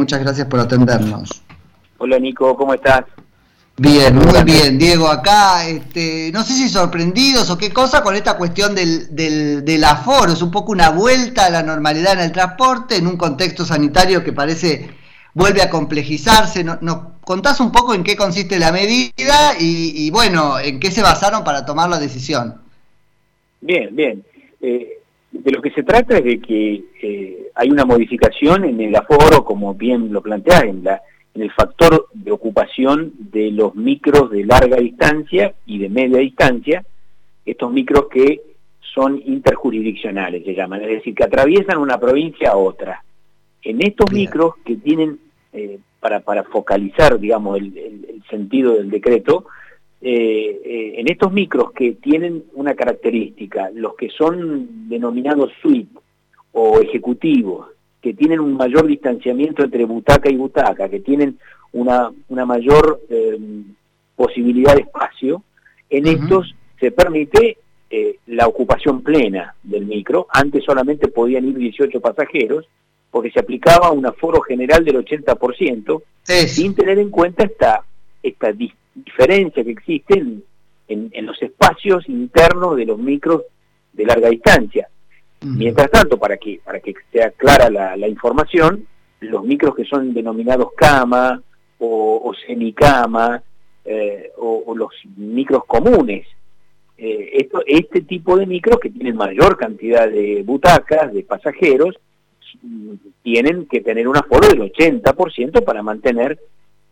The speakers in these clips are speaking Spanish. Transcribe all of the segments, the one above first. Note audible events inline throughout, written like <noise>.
muchas gracias por atendernos. Hola Nico, ¿cómo estás? Bien, muy bien, Diego, acá, este, no sé si sorprendidos o qué cosa con esta cuestión del, del, del, aforo, es un poco una vuelta a la normalidad en el transporte, en un contexto sanitario que parece vuelve a complejizarse. ¿Nos, contás un poco en qué consiste la medida y, y, bueno, en qué se basaron para tomar la decisión? Bien, bien. Eh, de lo que se trata es de que eh, hay una modificación en el aforo, como bien lo planteás, en la en el factor de ocupación de los micros de larga distancia y de media distancia, estos micros que son interjurisdiccionales, se llaman, es decir, que atraviesan una provincia a otra. En estos micros que tienen, eh, para, para focalizar, digamos, el, el, sentido del decreto, eh, eh, en estos micros que tienen una característica, los que son denominados suite o ejecutivos, que tienen un mayor distanciamiento entre butaca y butaca, que tienen una, una mayor eh, posibilidad de espacio, en estos se permite eh, la ocupación plena del micro, antes solamente podían ir 18 pasajeros, porque se aplicaba un aforo general del 80%, sin tener en cuenta esta, esta diferencia que existe en, en los espacios internos de los micros de larga distancia. Mientras tanto, para que, para que sea clara la, información, los micros que son denominados cama o, semicama eh, o, los micros comunes, eh, esto, este tipo de micros que tienen mayor cantidad de butacas, de pasajeros, tienen que tener un aforo del 80% para mantener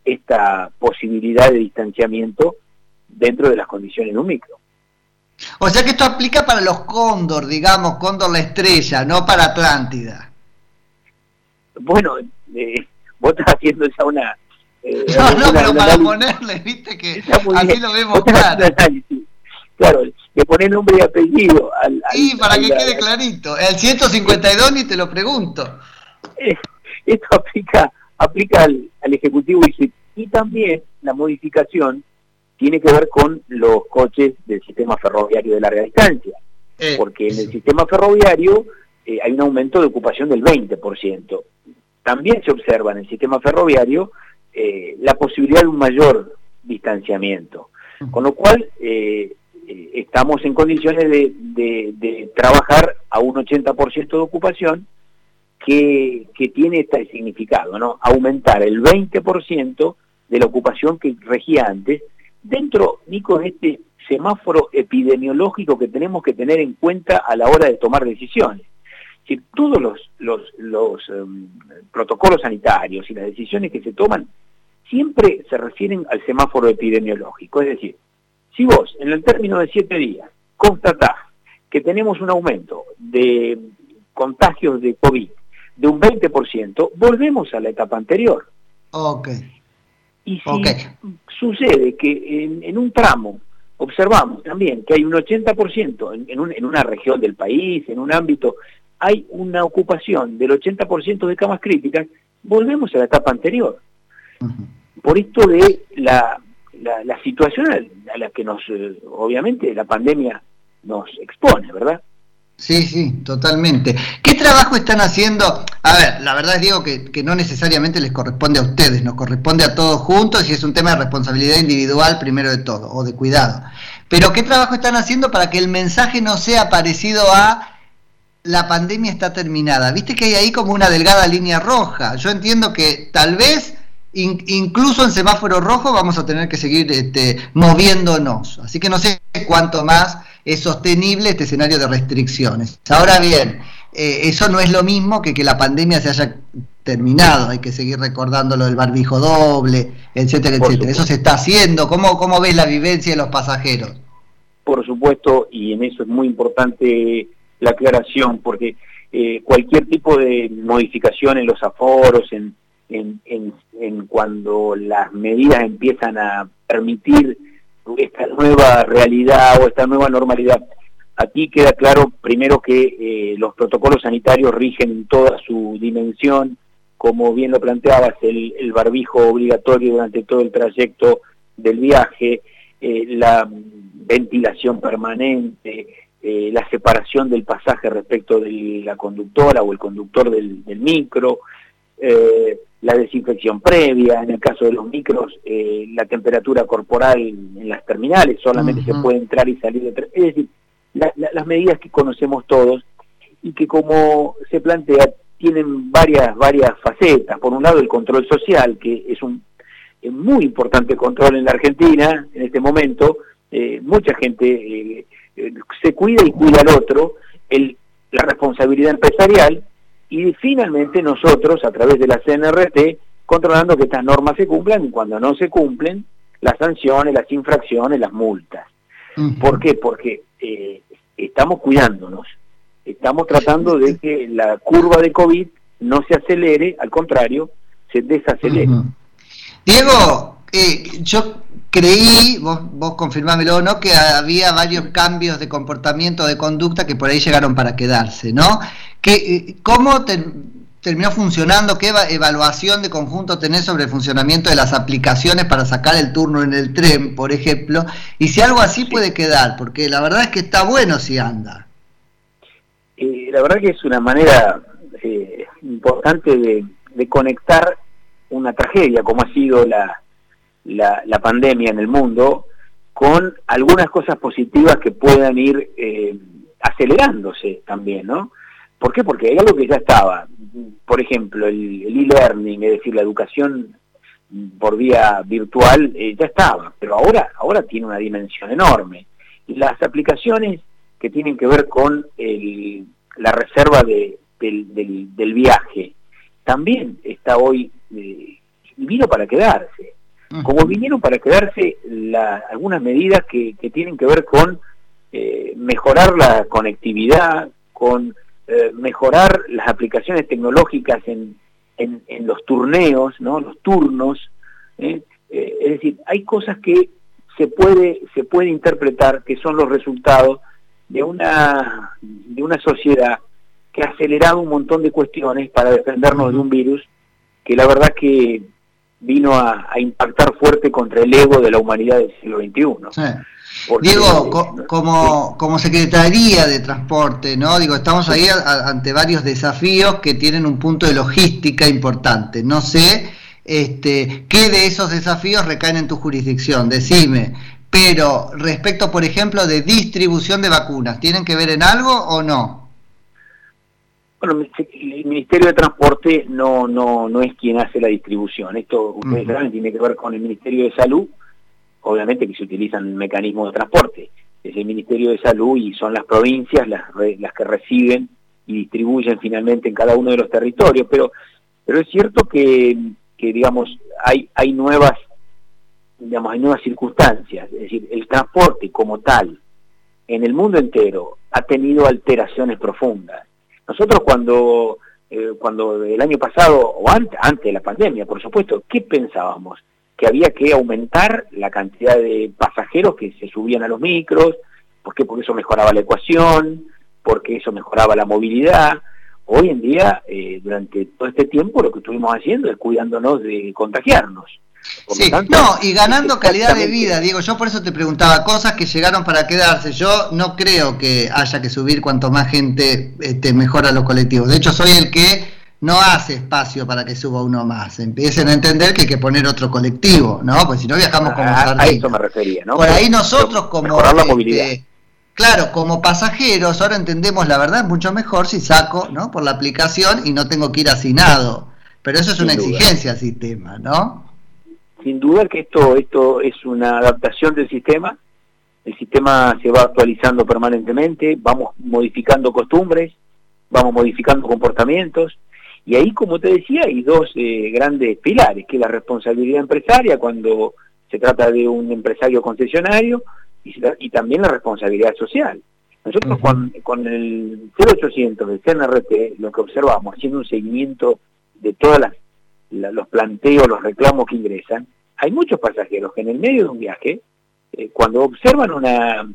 esta posibilidad de distanciamiento dentro de las condiciones de un micro. O sea que esto aplica para los cóndor, digamos, cóndor la estrella, no para Atlántida. Bueno, eh, vos estás haciendo ya una... Eh, <laughs> no, no, pero para ponerle, viste que así lo vemos claro. Claro, le pones nombre y apellido al... sí, para que quede clarito. El 152 ni te lo pregunto. Eh, <laughs> esto aplica aplica al, al Ejecutivo y, y también la modificación tiene que ver con los coches del sistema ferroviario de larga distancia, eh, porque en el sistema ferroviario eh, hay un aumento de ocupación del 20%. También se observa en el sistema ferroviario eh, la posibilidad de un mayor distanciamiento, con lo cual estamos en condiciones de, de, trabajar a un 80% de ocupación que, que tiene este significado, ¿no? Aumentar el 20% de la ocupación que regía antes, dentro, Nico, de este semáforo epidemiológico que tenemos que tener en cuenta a la hora de tomar decisiones. Si todos los em, protocolos sanitarios y las decisiones que se toman siempre se refieren al semáforo epidemiológico. Es decir, si vos en el término de siete días constatás que tenemos un aumento de contagios de COVID de un 20%, volvemos a la etapa anterior. Okay. Y si sucede que en, un tramo observamos también que hay un 80% en, en, en una región del país, en un ámbito, hay una ocupación del 80% de camas críticas, volvemos a la etapa anterior. Por esto de la, la, situación a la que nos, eh, obviamente, la pandemia nos expone, ¿verdad? Sí, sí, totalmente. ¿Qué trabajo están haciendo? A ver, la verdad es digo que, que, no necesariamente les corresponde a ustedes, nos corresponde a todos juntos y es un tema de responsabilidad individual primero de todo, o de cuidado. Pero ¿qué trabajo están haciendo para que el mensaje no sea parecido a la pandemia está terminada? Viste que hay ahí como una delgada línea roja. Yo entiendo que tal vez incluso en semáforo rojo vamos a tener que seguir este, moviéndonos. Así que no sé cuánto más es sostenible este escenario de restricciones. Ahora bien, eh, eso no es lo mismo que que la pandemia se haya terminado, hay que seguir recordando lo del barbijo doble, etcétera, etcétera. Eso se está haciendo. ¿Cómo, ¿Cómo ves la vivencia de los pasajeros? Por supuesto, y en eso es muy importante la aclaración, porque eh, cualquier tipo de modificación en los aforos, en, en, en, en cuando las medidas empiezan a permitir esta nueva realidad o esta nueva normalidad. Aquí queda claro primero que eh, los protocolos sanitarios rigen en toda su dimensión, como bien lo planteabas, el, barbijo obligatorio durante todo el trayecto del viaje, eh, la ventilación permanente, eh, la separación del pasaje respecto de la conductora o el conductor del, micro, la desinfección previa, en el caso de los micros, eh, la temperatura corporal en las terminales, solamente se puede entrar y salir de... Es decir, las medidas que conocemos todos y que como se plantea tienen varias, varias facetas. Por un lado el control social, que es un muy importante control en la Argentina en este momento, eh, mucha gente se cuida y cuida al otro, el, la responsabilidad empresarial y finalmente nosotros, a través de la CNRT, controlando que estas normas se cumplan y cuando no se cumplen, las sanciones, las infracciones, las multas. ¿Por qué? Porque eh, estamos cuidándonos, estamos tratando de que la curva de COVID no se acelere, al contrario, se desacelere. Diego, eh, yo creí, vos, vos confirmámelo no, que había varios cambios de comportamiento, de conducta que por ahí llegaron para quedarse, ¿no? Que, eh, ¿Cómo terminó funcionando? ¿Qué evaluación de conjunto tenés sobre el funcionamiento de las aplicaciones para sacar el turno en el tren, por ejemplo? Y si algo así puede quedar, porque la verdad es que está bueno si anda. Eh, la verdad que es una manera eh, importante de, de conectar una tragedia como ha sido la, la, pandemia en el mundo con algunas cosas positivas que puedan ir eh, acelerándose también, ¿no? ¿Por qué? Porque hay algo que ya estaba. Por ejemplo, el e-learning, es decir, la educación por vía virtual, eh, ya estaba, pero ahora, ahora tiene una dimensión enorme. Y las aplicaciones que tienen que ver con la reserva de, del, viaje, también está hoy, eh, vino para quedarse como vinieron para quedarse algunas medidas que, tienen que ver con eh, mejorar la conectividad, con eh, mejorar las aplicaciones tecnológicas en, en, los turneos, ¿no? los turnos. ¿eh? es decir, hay cosas que se puede, se puede interpretar que son los resultados de una, de una sociedad que ha acelerado un montón de cuestiones para defendernos de un virus que la verdad que vino a, impactar fuerte contra el ego de la humanidad del siglo XXI. Diego, como, como Secretaría de Transporte, ¿no? Digo, estamos ahí ante varios desafíos que tienen un punto de logística importante. No sé este, qué de esos desafíos recaen en tu jurisdicción, decime. Pero respecto, por ejemplo, de distribución de vacunas, ¿tienen que ver en algo o no? Bueno, el Ministerio de Transporte no, no, no es quien hace la distribución. Esto, ustedes saben, tiene que ver con el Ministerio de Salud, obviamente que se utilizan mecanismos de transporte. Es el Ministerio de Salud y son las provincias las, que reciben y distribuyen finalmente en cada uno de los territorios. Pero, pero es cierto que, que digamos, hay, hay nuevas digamos, hay nuevas circunstancias, es decir, el transporte como tal en el mundo entero ha tenido alteraciones profundas nosotros cuando, eh, cuando el año pasado, o antes, antes de la pandemia, por supuesto, ¿qué pensábamos? Que había que aumentar la cantidad de pasajeros que se subían a los micros, ¿por qué? Porque eso mejoraba la ecuación, porque eso mejoraba la movilidad. Hoy en día, eh, durante todo este tiempo, lo que estuvimos haciendo es cuidándonos de contagiarnos. Sí, no, y ganando calidad de vida, Diego, yo por eso te preguntaba, cosas que llegaron para quedarse, yo no creo que haya que subir cuanto más gente este, mejora los colectivos, de hecho soy el que no hace espacio para que suba uno más, empiecen a entender que hay que poner otro colectivo, ¿no? Pues si no viajamos como a, a eso me refería, ¿no? Por ahí nosotros como... La este, claro, como pasajeros, ahora entendemos la verdad mucho mejor si saco, ¿no? Por la aplicación y no tengo que ir asignado, pero eso es una exigencia al sistema, ¿no? sin duda que esto, esto es una adaptación del sistema, el sistema se va actualizando permanentemente, vamos modificando costumbres, vamos modificando comportamientos, y ahí, como te decía, hay dos eh, grandes pilares, que es la responsabilidad empresaria cuando se trata de un empresario concesionario, y, también la responsabilidad social. Nosotros con, con, el 0800 del CNRT, lo que observamos, haciendo un seguimiento de todas las los planteos, los reclamos que ingresan, hay muchos pasajeros que en el medio de un viaje, eh, cuando observan una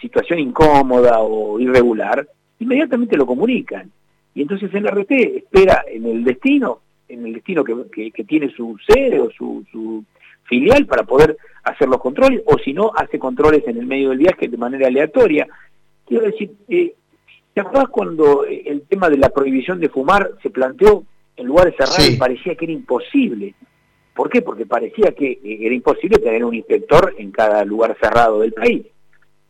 situación incómoda o irregular, inmediatamente lo comunican. Y entonces el RT espera en el destino, en el destino que, que, tiene su sede o su, su, filial para poder hacer los controles, o si no, hace controles en el medio del viaje de manera aleatoria. Quiero decir, eh, ¿te acuerdas cuando el tema de la prohibición de fumar se planteó en lugares cerrados parecía que era imposible. ¿Por qué? Porque parecía que eh, era imposible tener un inspector en cada lugar cerrado del país.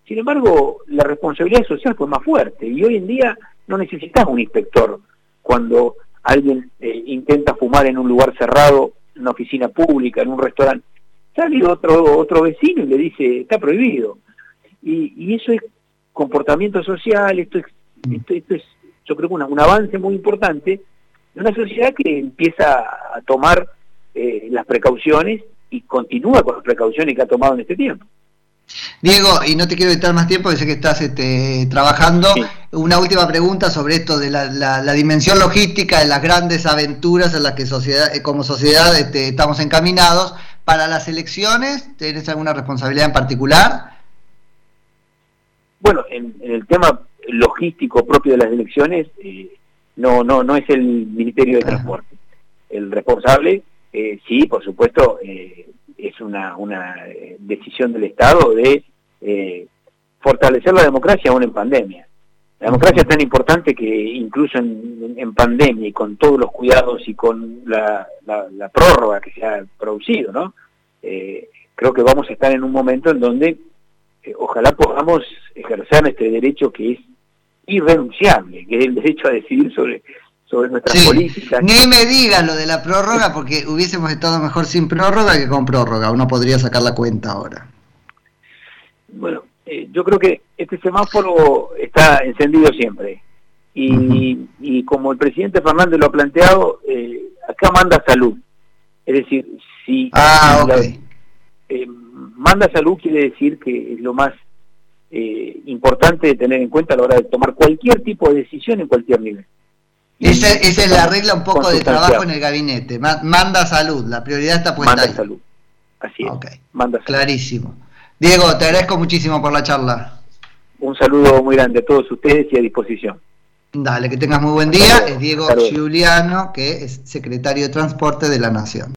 Sin embargo, la responsabilidad social fue más fuerte y hoy en día no necesitas un inspector cuando alguien eh, intenta fumar en un lugar cerrado, en una oficina pública, en un restaurante. Sale otro, otro vecino y le dice, está prohibido. Y, eso es comportamiento social, esto es, mm. esto, es yo creo que un avance muy importante de una sociedad que empieza a tomar eh, las precauciones y continúa con las precauciones que ha tomado en este tiempo. Diego, y no te quiero quitar más tiempo, sé que estás este, trabajando. Una última pregunta sobre esto de la, dimensión logística de las grandes aventuras en las que sociedad, eh, como sociedad este, estamos encaminados. Para las elecciones, ¿tienes alguna responsabilidad en particular? Bueno, en, el tema logístico propio de las elecciones, eh, no, no, no es el Ministerio de Transporte. El responsable, eh, sí, por supuesto, eh, es una, una eh, decisión del Estado de eh, fortalecer la democracia aún en pandemia. La democracia es tan importante que incluso en, pandemia y con todos los cuidados y con la, la, prórroga que se ha producido, ¿no? Eh, creo que vamos a estar en un momento en donde ojalá podamos ejercer este derecho que es irrenunciable, que es el derecho a decidir sobre sobre nuestras políticas. Ni me digas lo de la prórroga, porque hubiésemos estado mejor sin prórroga que con prórroga. Uno podría sacar la cuenta ahora. Bueno, eh, yo creo que este semáforo está encendido siempre. Y, como el presidente Fernández lo ha planteado, eh, acá manda salud. Es decir, si ah, eh, manda salud quiere decir que es lo más importante de tener en cuenta a la hora de tomar cualquier tipo de decisión en cualquier nivel. Esa, es la regla un poco de trabajo en el gabinete. Manda salud, la prioridad está puesta Manda salud. Así es. Manda Clarísimo. Diego, te agradezco muchísimo por la charla. Un saludo muy grande a todos ustedes y a disposición. Dale, que tengas muy buen día. Es Diego Giuliano, que es secretario de Transporte de la Nación.